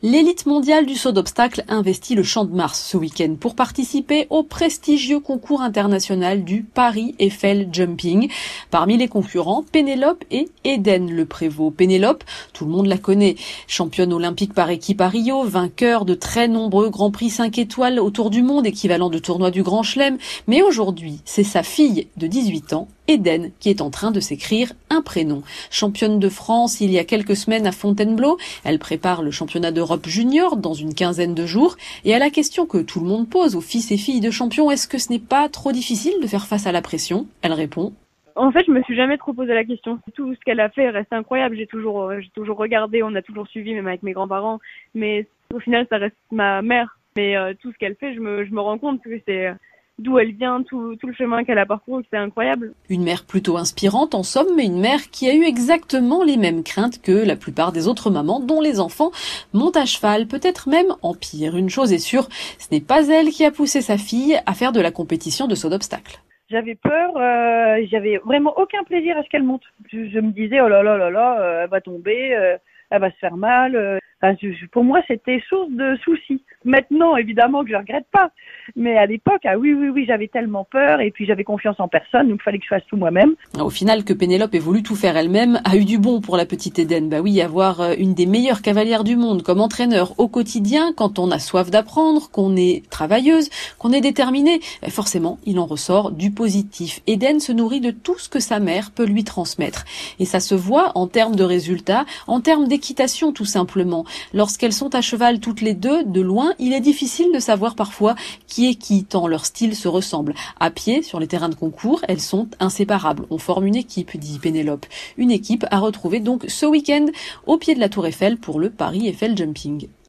L'élite mondiale du saut d'obstacle investit le Champ de Mars ce week-end pour participer au prestigieux concours international du Paris Eiffel Jumping. Parmi les concurrents, Pénélope et Eden Le Prévost. Pénélope, tout le monde la connaît, championne olympique par équipe à Rio, vainqueur de très nombreux Grands Prix 5 étoiles autour du monde, équivalent de tournoi du Grand Chelem. Mais aujourd'hui, c'est sa fille de 18 ans, Eden, qui est en train de s'écrire un prénom. Championne de France il y a quelques semaines à Fontainebleau, elle prépare le championnat d'Europe junior dans une quinzaine de jours. Et à la question que tout le monde pose aux fils et filles de champions, est-ce que ce n'est pas trop difficile de faire face à la pression? Elle répond en fait, je me suis jamais trop posé la question. Tout ce qu'elle a fait reste incroyable. J'ai toujours, euh, j'ai toujours regardé, on a toujours suivi, même avec mes grands-parents. Mais au final, ça reste ma mère. Mais euh, tout ce qu'elle fait, je me, je me rends compte que c'est d'où elle vient, tout, tout le chemin qu'elle a parcouru, c'est incroyable. Une mère plutôt inspirante en somme, mais une mère qui a eu exactement les mêmes craintes que la plupart des autres mamans dont les enfants montent à cheval, peut-être même en pire. Une chose est sûre, ce n'est pas elle qui a poussé sa fille à faire de la compétition de saut d'obstacle. J'avais peur, euh, j'avais vraiment aucun plaisir à ce qu'elle monte. Je, me disais, oh là là là là, euh, elle va tomber, euh, elle va se faire mal. Euh, pour moi, c'était source de soucis. Maintenant, évidemment que je regrette pas. Mais à l'époque, ah oui, oui, oui, j'avais tellement peur et puis j'avais confiance en personne, donc il fallait que je fasse tout moi-même. Au final, que Pénélope ait voulu tout faire elle-même a eu du bon pour la petite Eden. Bah oui, avoir euh, une des meilleures cavalières du monde comme entraîneur au quotidien, quand on a soif d'apprendre, qu'on est travailleuse, qu'on est déterminée, bah forcément, il en ressort du positif. Eden se nourrit de tout ce que sa mère peut lui transmettre. Et ça se voit en termes de résultats, en termes d'équitation tout simplement. Lorsqu'elles sont à cheval toutes les deux, de loin, il est difficile de savoir parfois qui est qui, tant leur style se ressemble. À pied, sur les terrains de concours, elles sont inséparables. On forme une équipe, dit Pénélope. Une équipe à retrouver donc ce week-end au pied de la Tour Eiffel pour le Paris Eiffel Jumping.